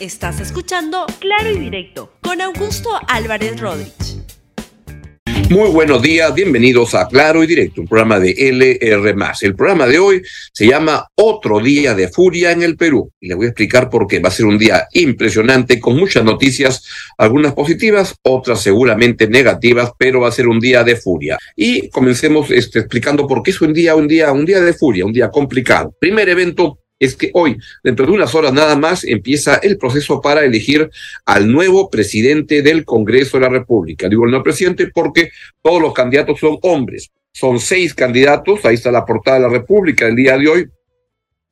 Estás escuchando Claro y Directo con Augusto Álvarez Rodríguez. Muy buenos días, bienvenidos a Claro y Directo, un programa de LR. El programa de hoy se llama Otro Día de Furia en el Perú. Y le voy a explicar por qué. Va a ser un día impresionante, con muchas noticias, algunas positivas, otras seguramente negativas, pero va a ser un día de furia. Y comencemos este, explicando por qué es un día, un día, un día de furia, un día complicado. Primer evento es que hoy, dentro de unas horas nada más, empieza el proceso para elegir al nuevo presidente del Congreso de la República. Digo el nuevo presidente porque todos los candidatos son hombres. Son seis candidatos, ahí está la portada de la República el día de hoy,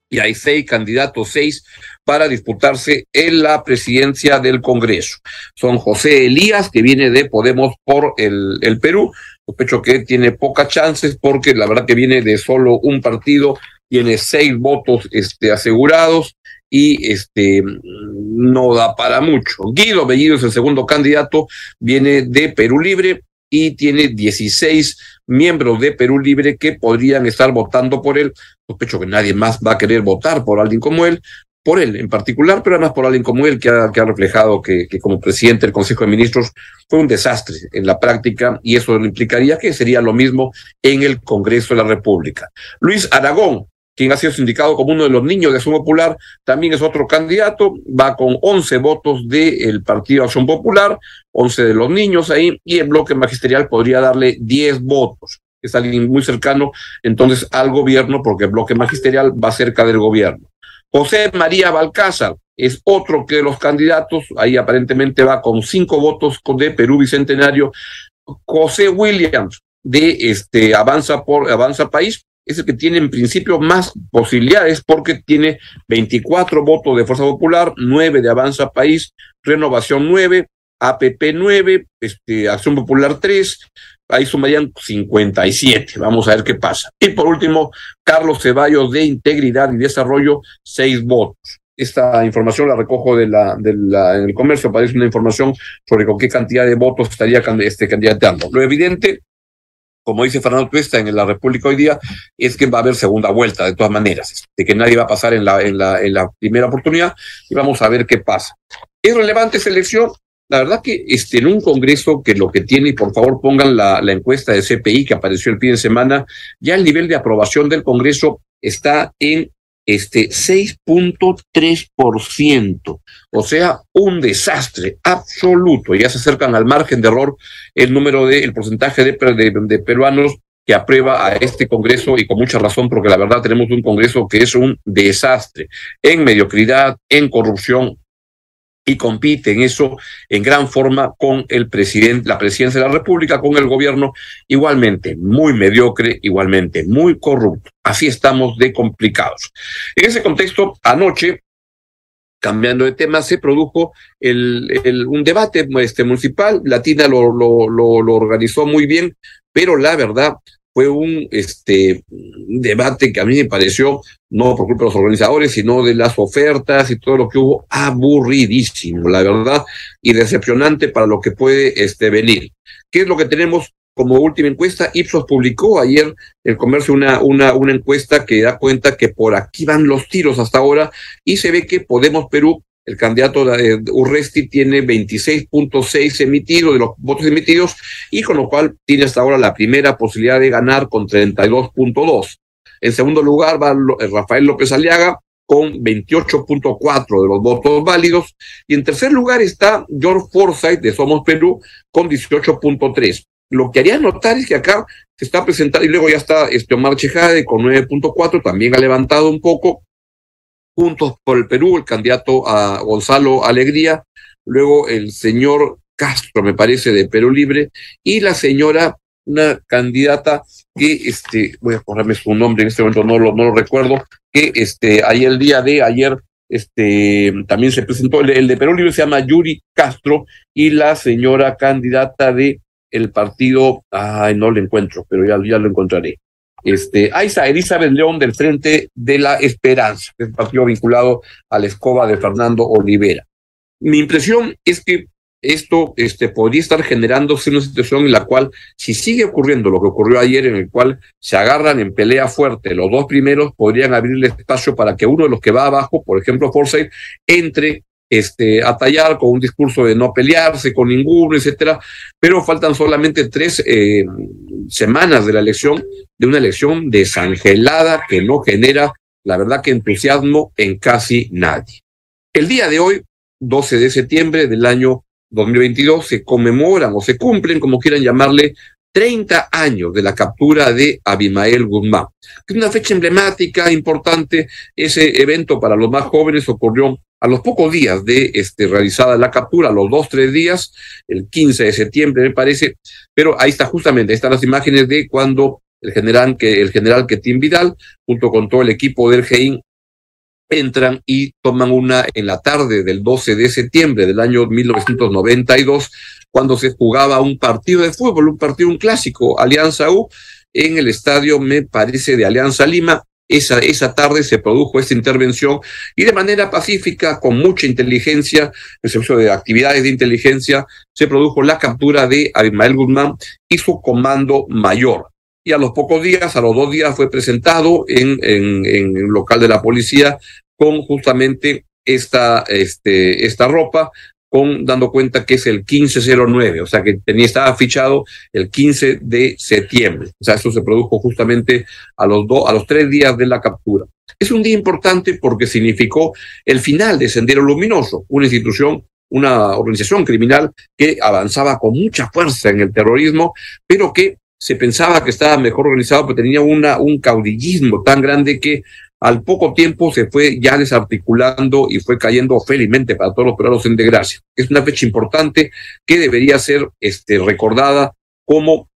y hay seis candidatos, seis para disputarse en la presidencia del Congreso. Son José Elías, que viene de Podemos por el, el Perú. Sospecho que tiene pocas chances porque la verdad que viene de solo un partido tiene seis votos este, asegurados y este no da para mucho. Guido Bellido es el segundo candidato, viene de Perú Libre y tiene 16 miembros de Perú Libre que podrían estar votando por él. Sospecho que nadie más va a querer votar por alguien como él, por él en particular, pero además por alguien como él que ha, que ha reflejado que, que, como presidente del Consejo de Ministros fue un desastre en la práctica y eso implicaría que sería lo mismo en el Congreso de la República. Luis Aragón quien ha sido indicado como uno de los niños de Acción Popular, también es otro candidato, va con 11 votos del Partido Acción Popular, 11 de los niños ahí, y el bloque magisterial podría darle 10 votos. Es alguien muy cercano entonces al gobierno, porque el bloque magisterial va cerca del gobierno. José María Balcázar es otro que los candidatos, ahí aparentemente va con cinco votos de Perú Bicentenario. José Williams de este Avanza por Avanza País es el que tiene en principio más posibilidades porque tiene 24 votos de Fuerza Popular, 9 de Avanza País, Renovación 9, APP 9, este, Acción Popular 3, ahí sumarían 57. Vamos a ver qué pasa. Y por último, Carlos Ceballos de Integridad y Desarrollo, 6 votos. Esta información la recojo de la, de en el comercio, parece una información sobre con qué cantidad de votos estaría este, candidateando. Lo evidente como dice Fernando Tuesta en la República hoy día, es que va a haber segunda vuelta, de todas maneras, de que nadie va a pasar en la, en la, en la primera oportunidad y vamos a ver qué pasa. ¿Es relevante esa elección? La verdad que este, en un Congreso que lo que tiene, y por favor pongan la, encuesta de CPI que apareció el fin de semana, ya el nivel de aprobación del Congreso está en este 6.3%, o sea, un desastre absoluto. Ya se acercan al margen de error el número de, el porcentaje de peruanos que aprueba a este Congreso y con mucha razón, porque la verdad tenemos un Congreso que es un desastre en mediocridad, en corrupción, y compite en eso en gran forma con el presidente, la presidencia de la República, con el gobierno, igualmente muy mediocre, igualmente muy corrupto. Así estamos de complicados. En ese contexto, anoche, cambiando de tema, se produjo el, un debate este, municipal. Latina lo, lo organizó muy bien, pero la verdad fue un este, debate que a mí me pareció, no por culpa de los organizadores, sino de las ofertas y todo lo que hubo, aburridísimo, la verdad, y decepcionante para lo que puede este, venir. ¿Qué es lo que tenemos como última encuesta? Ipsos publicó ayer el comercio una, una, una encuesta que da cuenta que por aquí van los tiros hasta ahora y se ve que Podemos Perú el candidato de Urresti tiene 26.6 emitidos de los votos emitidos y con lo cual tiene hasta ahora la primera posibilidad de ganar con 32.2. En segundo lugar va Rafael López Aliaga con 28.4 de los votos válidos y en tercer lugar está George Forsyth de Somos Perú con 18.3. Lo que haría notar es que acá se está presentando y luego ya está este Omar Chejade con 9.4, también ha levantado un poco Juntos por el Perú, el candidato a Gonzalo Alegría, luego el señor Castro, me parece, de Perú Libre, y la señora, una candidata que, este, voy a ponerme su nombre en este momento, no lo, no lo recuerdo, que este, ahí el día de ayer, este, también se presentó, el, el de Perú Libre se llama Yuri Castro, y la señora candidata de el partido, ay, no lo encuentro, pero ya, ya lo encontraré este, Aiza Elizabeth León del Frente de la Esperanza, que es un partido vinculado a la escoba de Fernando Olivera. Mi impresión es que esto este, podría estar generándose una situación en la cual, si sigue ocurriendo lo que ocurrió ayer, en el cual se agarran en pelea fuerte, los dos primeros podrían abrirle espacio para que uno de los que va abajo, por ejemplo, Forsyth, entre este, a tallar con un discurso de no pelearse con ninguno, etcétera, pero faltan solamente tres eh, semanas de la elección, de una elección desangelada que no genera, la verdad, que entusiasmo en casi nadie. El día de hoy, 12 de septiembre del año 2022, se conmemoran o se cumplen, como quieran llamarle, 30 años de la captura de Abimael Guzmán. Una fecha emblemática, importante. Ese evento para los más jóvenes ocurrió a los pocos días de este, realizada la captura, a los dos, tres días, el 15 de septiembre me parece, pero ahí está justamente, ahí están las imágenes de cuando el general, que, el general Ketim Vidal, junto con todo el equipo del GEIN, entran y toman una en la tarde del 12 de septiembre del año 1992, cuando se jugaba un partido de fútbol, un partido, un clásico, Alianza U, en el estadio, me parece, de Alianza Lima, esa, esa tarde se produjo esta intervención y de manera pacífica, con mucha inteligencia, en servicio de actividades de inteligencia, se produjo la captura de Abimael Guzmán y su comando mayor. Y a los pocos días, a los dos días, fue presentado en, el local de la policía con justamente esta, este, esta ropa con dando cuenta que es el 1509, o sea que tenía, estaba fichado el 15 de septiembre. O sea, eso se produjo justamente a los, dos a los tres días de la captura. Es un día importante porque significó el final de Sendero Luminoso, una institución, una organización criminal que avanzaba con mucha fuerza en el terrorismo, pero que se pensaba que estaba mejor organizado, pero tenía una, un caudillismo tan grande que al poco tiempo se fue ya desarticulando y fue cayendo felizmente para todos los peruanos en desgracia. Es una fecha importante que debería ser este, recordada como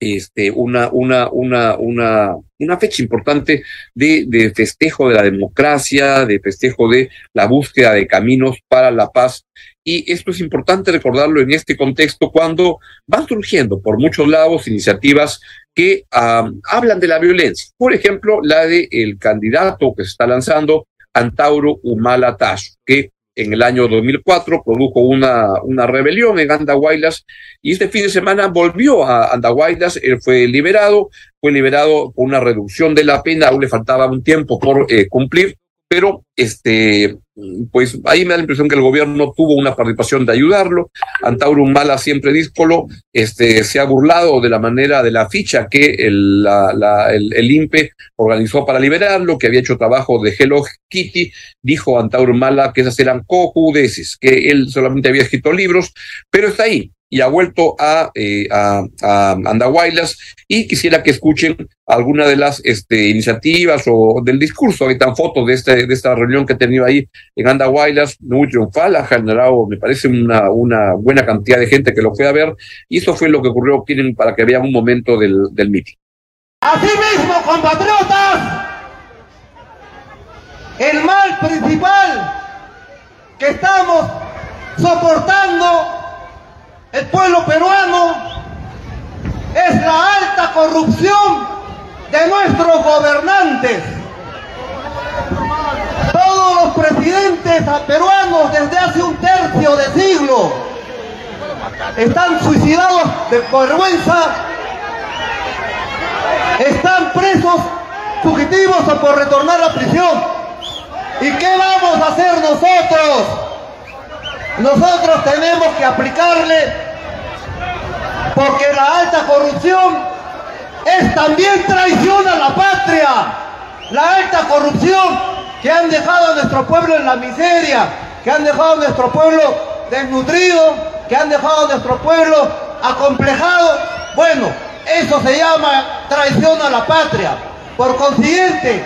este, una, una, una, una, una fecha importante de, de festejo de la democracia, de festejo de la búsqueda de caminos para la paz. Y esto es importante recordarlo en este contexto cuando van surgiendo por muchos lados iniciativas que hablan de la violencia. Por ejemplo, la del el candidato que se está lanzando, Antauro Humala que en el año 2004 produjo una, una rebelión en Andahuaylas y este fin de semana volvió a Andahuaylas, él fue liberado, fue liberado por una reducción de la pena, aún le faltaba un tiempo por eh, cumplir, pero este, pues ahí me da la impresión que el gobierno tuvo una participación de ayudarlo. Antauro Humala, siempre díscolo, este, se ha burlado de la manera de la ficha que el, el, INPE organizó para liberarlo, que había hecho trabajo de Hello Kitty. Dijo Antauro Humala que esas eran cojudeces, que él solamente había escrito libros, pero está ahí y ha vuelto a, eh, a, a, Andahuaylas y quisiera que escuchen alguna de las este, iniciativas o del discurso. Hay tan fotos de, este, de esta reunión que he tenido ahí en Andahuaylas, muy triunfal, ha generado, me parece, una, una buena cantidad de gente que lo fue a ver y eso fue lo que ocurrió, quieren para que vean un momento del, del mitin. Asimismo, compatriotas, el mal principal que estamos soportando el pueblo peruano es la alta corrupción de nuestros gobernantes. Todos los presidentes peruanos desde hace un tercio de siglo están suicidados de vergüenza, están presos, fugitivos o por retornar a prisión. ¿Y qué vamos a hacer nosotros? Nosotros tenemos que aplicarle porque la alta corrupción es también traición a la patria. La alta corrupción que han dejado a nuestro pueblo en la miseria, que han dejado a nuestro pueblo desnutrido, que han dejado a nuestro pueblo acomplejado. Bueno, eso se llama traición a la patria. Por consiguiente,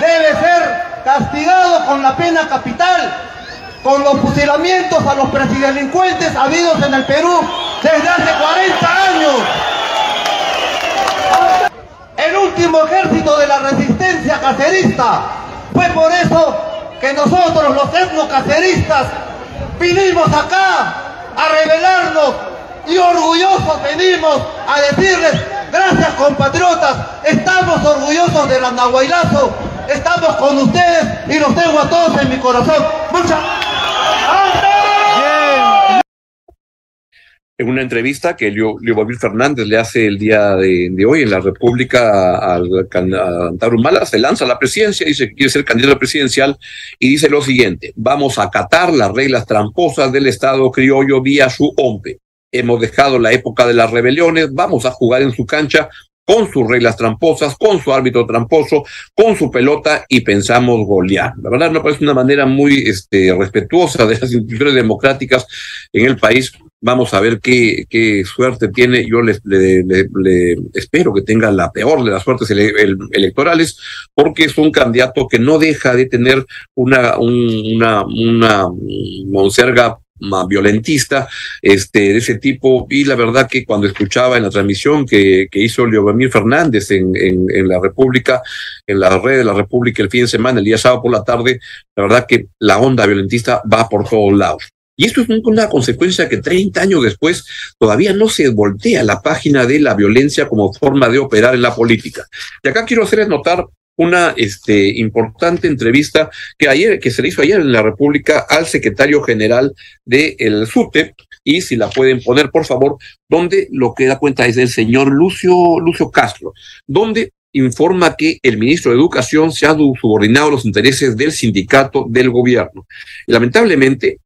debe ser castigado con la pena capital con los fusilamientos a los presidelincuentes habidos en el Perú desde hace 40 años. El último ejército de la resistencia cacerista. Fue por eso que nosotros los etnocaceristas vinimos acá a rebelarnos y orgullosos venimos a decirles, gracias compatriotas, estamos orgullosos del Andahuaylazo, estamos con ustedes y los tengo a todos en mi corazón. Muchas En una entrevista que Leovavir Fernández le hace el día de, hoy en la República al Tarumala, se lanza a la presidencia, dice que quiere ser candidato presidencial y dice lo siguiente, vamos a acatar las reglas tramposas del Estado criollo vía su OMPE. Hemos dejado la época de las rebeliones, vamos a jugar en su cancha con sus reglas tramposas, con su árbitro tramposo, con su pelota y pensamos golear. La verdad me parece una manera muy este, respetuosa de las instituciones democráticas en el país. Vamos a ver qué, suerte tiene. Yo le, le, espero que tenga la peor de las suertes electorales, porque es un candidato que no deja de tener una, una, una monserga violentista este, de ese tipo. Y la verdad que cuando escuchaba en la transmisión que, hizo Leomir Fernández en, la República, en la red de la República el fin de semana, el día sábado por la tarde, la verdad que la onda violentista va por todos lados. Y esto es una consecuencia que 30 años después todavía no se voltea la página de la violencia como forma de operar en la política. Y acá quiero hacerles notar una este, importante entrevista que ayer, que se le hizo ayer en la República al secretario general del el SUTE, y si la pueden poner, por favor, donde lo que da cuenta es el señor Lucio, Lucio Castro, donde informa que el ministro de Educación se ha subordinado a los intereses del sindicato del gobierno. lamentablemente,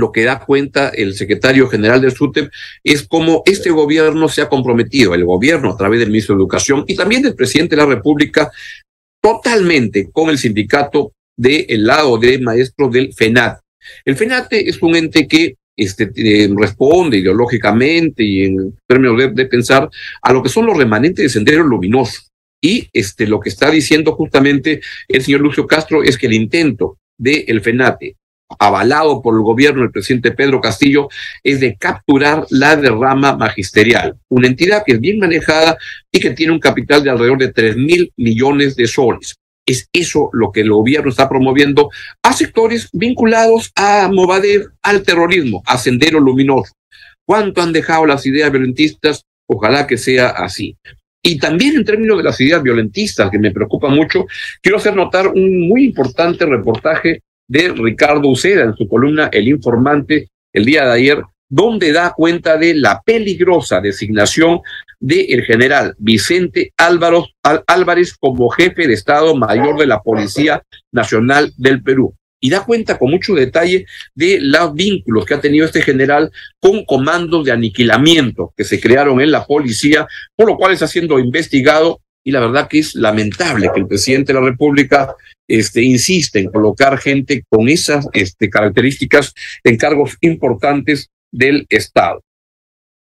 lo que da cuenta el secretario general del SUTEP es cómo este gobierno se ha comprometido, el gobierno a través del ministro de Educación y también del presidente de la República, totalmente con el sindicato del lado de maestros del FENAT. El FENATE es un ente que este, eh, responde ideológicamente y en términos de, pensar a lo que son los remanentes de Sendero Luminoso. Y este, lo que está diciendo justamente el señor Lucio Castro es que el intento del FENATE avalado por el gobierno del presidente Pedro Castillo, es de capturar la derrama magisterial, una entidad que es bien manejada y que tiene un capital de alrededor de 3 mil millones de soles. Es eso lo que el gobierno está promoviendo a sectores vinculados a Movadez, al terrorismo, a Sendero Luminoso. ¿Cuánto han dejado las ideas violentistas? Ojalá que sea así. Y también en términos de las ideas violentistas, que me preocupa mucho, quiero hacer notar un muy importante reportaje de Ricardo Uceda en su columna El Informante el día de ayer, donde da cuenta de la peligrosa designación del general Vicente Álvarez como jefe de Estado Mayor de la Policía Nacional del Perú. Y da cuenta con mucho detalle de los vínculos que ha tenido este general con comandos de aniquilamiento que se crearon en la policía, por lo cual está siendo investigado y la verdad que es lamentable que el presidente de la República este, insiste en colocar gente con esas este, características en cargos importantes del Estado.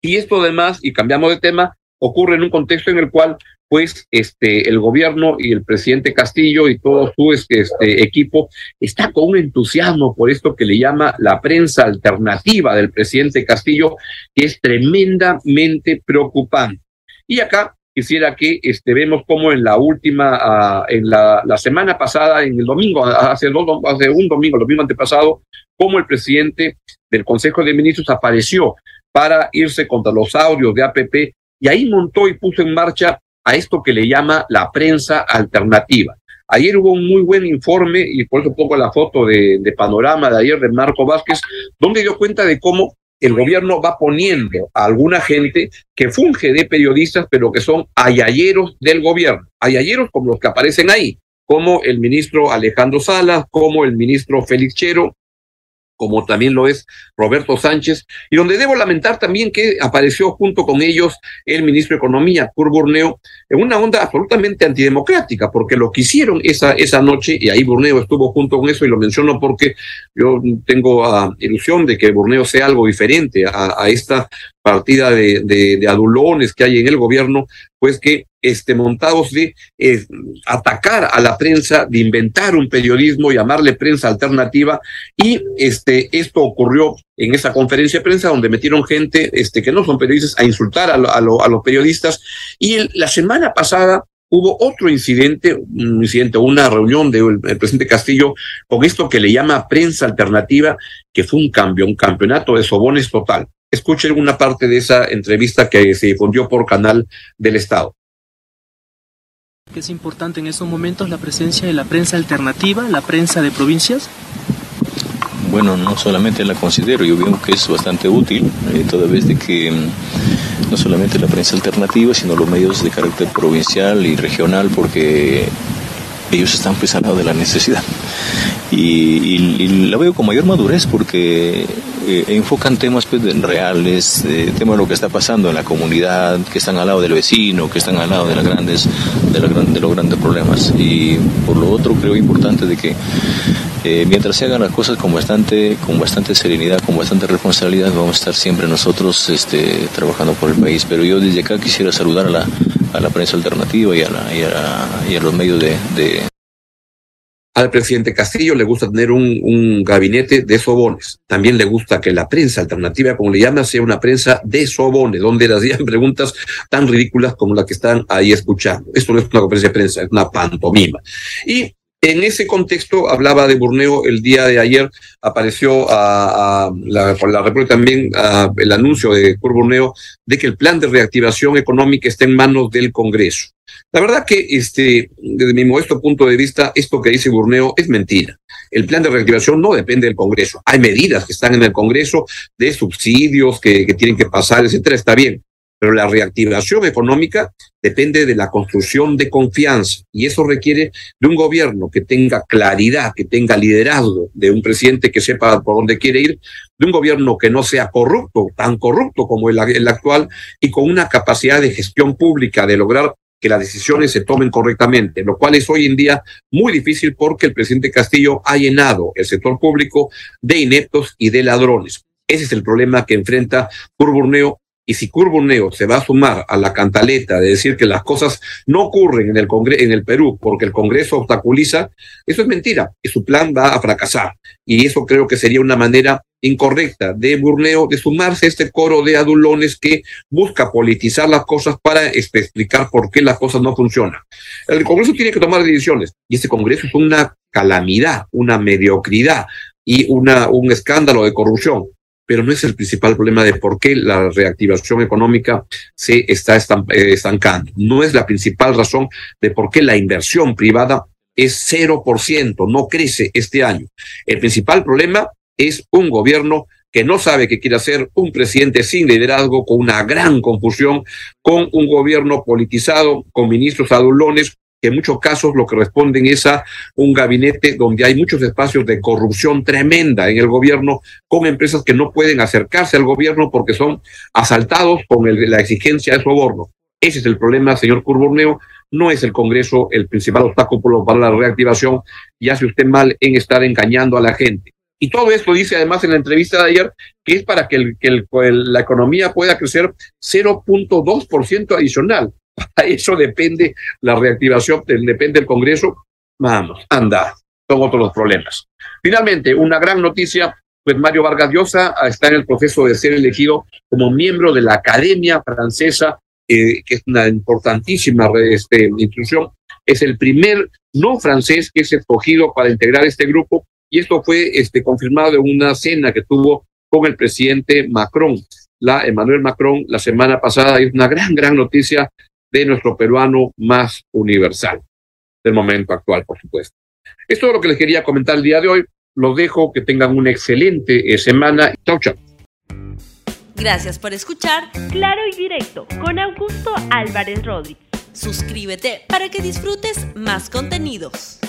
Y esto además, y cambiamos de tema, ocurre en un contexto en el cual pues este el gobierno y el presidente Castillo y todo su este, equipo está con un entusiasmo por esto que le llama la prensa alternativa del presidente Castillo que es tremendamente preocupante. Y acá quisiera que este, vemos como en la última, ah, en la, semana pasada, en el domingo, hace, dos, hace un domingo, el domingo antepasado, como el presidente del Consejo de Ministros apareció para irse contra los audios de APP y ahí montó y puso en marcha a esto que le llama la prensa alternativa. Ayer hubo un muy buen informe, y por eso pongo la foto de panorama de ayer de Marco Vázquez, donde dio cuenta de cómo el gobierno va poniendo a alguna gente que funge de periodistas, pero que son ayayeros del gobierno, ayayeros como los que aparecen ahí, como el ministro Alejandro Salas, como el ministro Félix Chero, como también lo es Roberto Sánchez, y donde debo lamentar también que apareció junto con ellos el ministro de Economía, Kurt Burneo, en una onda absolutamente antidemocrática, porque lo que hicieron esa, esa noche, y ahí Burneo estuvo junto con eso, y lo menciono porque yo tengo uh, ilusión de que Burneo sea algo diferente a esta partida de, adulones que hay en el gobierno, pues que este, montados de eh, atacar a la prensa, de inventar un periodismo, llamarle prensa alternativa, y este, esto ocurrió en esa conferencia de prensa donde metieron gente este, que no son periodistas a insultar a, a, a los periodistas, y la semana pasada hubo otro incidente, un incidente, una reunión del presidente Castillo con esto que le llama prensa alternativa, que fue un cambio, un campeonato de sobones total. Escuchen una parte de esa entrevista que se difundió por canal del Estado. Es importante en estos momentos la presencia de la prensa alternativa, la prensa de provincias. bueno, no solamente la considero, yo veo que es bastante útil, eh, toda vez de que mm, no solamente la prensa alternativa, sino los medios de carácter provincial y regional, porque ellos están pues al lado de la necesidad. Y, la veo con mayor madurez porque eh, enfocan temas pues, reales, temas de lo que está pasando en la comunidad, que están al lado del vecino, que están al lado de, las grandes, de, de los grandes problemas. Y por lo otro creo importante de que eh, mientras se hagan las cosas con bastante, con bastante serenidad, con bastante responsabilidad, vamos a estar siempre nosotros este, trabajando por el país. Pero yo desde acá quisiera saludar a la, a la prensa alternativa y a, la, y a, los medios de, al presidente Castillo le gusta tener un, gabinete de sobones. También le gusta que la prensa alternativa, como le llama, sea una prensa de sobones, donde las digan preguntas tan ridículas como la que están ahí escuchando. Esto no es una conferencia de prensa, es una pantomima. Y en ese contexto hablaba de Burneo el día de ayer, apareció a, la, por la República también el anuncio de Cur Burneo de que el plan de reactivación económica está en manos del Congreso. La verdad que este, desde mi modesto punto de vista, esto que dice Burneo es mentira. El plan de reactivación no depende del Congreso. Hay medidas que están en el Congreso de subsidios que, que tienen que pasar, etcétera, está bien. Pero la reactivación económica depende de la construcción de confianza y eso requiere de un gobierno que tenga claridad, que tenga liderazgo, de un presidente que sepa por dónde quiere ir, de un gobierno que no sea corrupto, tan corrupto como el, actual y con una capacidad de gestión pública de lograr que las decisiones se tomen correctamente, lo cual es hoy en día muy difícil porque el presidente Castillo ha llenado el sector público de ineptos y de ladrones. Ese es el problema que enfrenta Curburneo y si Curburneo se va a sumar a la cantaleta de decir que las cosas no ocurren en el, Congreso, en el Perú porque el Congreso obstaculiza, eso es mentira y su plan va a fracasar. Y eso creo que sería una manera incorrecta de Burneo de sumarse a este coro de adulones que busca politizar las cosas para explicar por qué las cosas no funcionan. El Congreso tiene que tomar decisiones y este Congreso es una calamidad, una mediocridad y una, un escándalo de corrupción pero no es el principal problema de por qué la reactivación económica se está eh, estancando. No es la principal razón de por qué la inversión privada es 0%, no crece este año. El principal problema es un gobierno que no sabe qué quiere hacer, un presidente sin liderazgo, con una gran confusión, con un gobierno politizado, con ministros adulones, que en muchos casos lo que responden es a un gabinete donde hay muchos espacios de corrupción tremenda en el gobierno, con empresas que no pueden acercarse al gobierno porque son asaltados con la exigencia de soborno. Ese es el problema, señor Curburneo. No es el Congreso el principal obstáculo para la reactivación y hace usted mal en estar engañando a la gente. Y todo esto dice además en la entrevista de ayer que es para que, la economía pueda crecer 0.2% adicional. Para eso depende la reactivación, depende el Congreso. Vamos, anda, son otros los problemas. Finalmente, una gran noticia, pues Mario Vargas Llosa está en el proceso de ser elegido como miembro de la Academia Francesa, eh, que es una importantísima este, institución. Es el primer no francés que es escogido para integrar este grupo y esto fue este, confirmado en una cena que tuvo con el presidente Macron. La Emmanuel Macron la semana pasada es una gran, gran noticia de nuestro peruano más universal del momento actual, por supuesto. Esto es lo que les quería comentar el día de hoy. Los dejo, que tengan una excelente eh, semana. Chau, chau. Gracias por escuchar Claro y Directo con Augusto Álvarez Rodríguez. Suscríbete para que disfrutes más contenidos.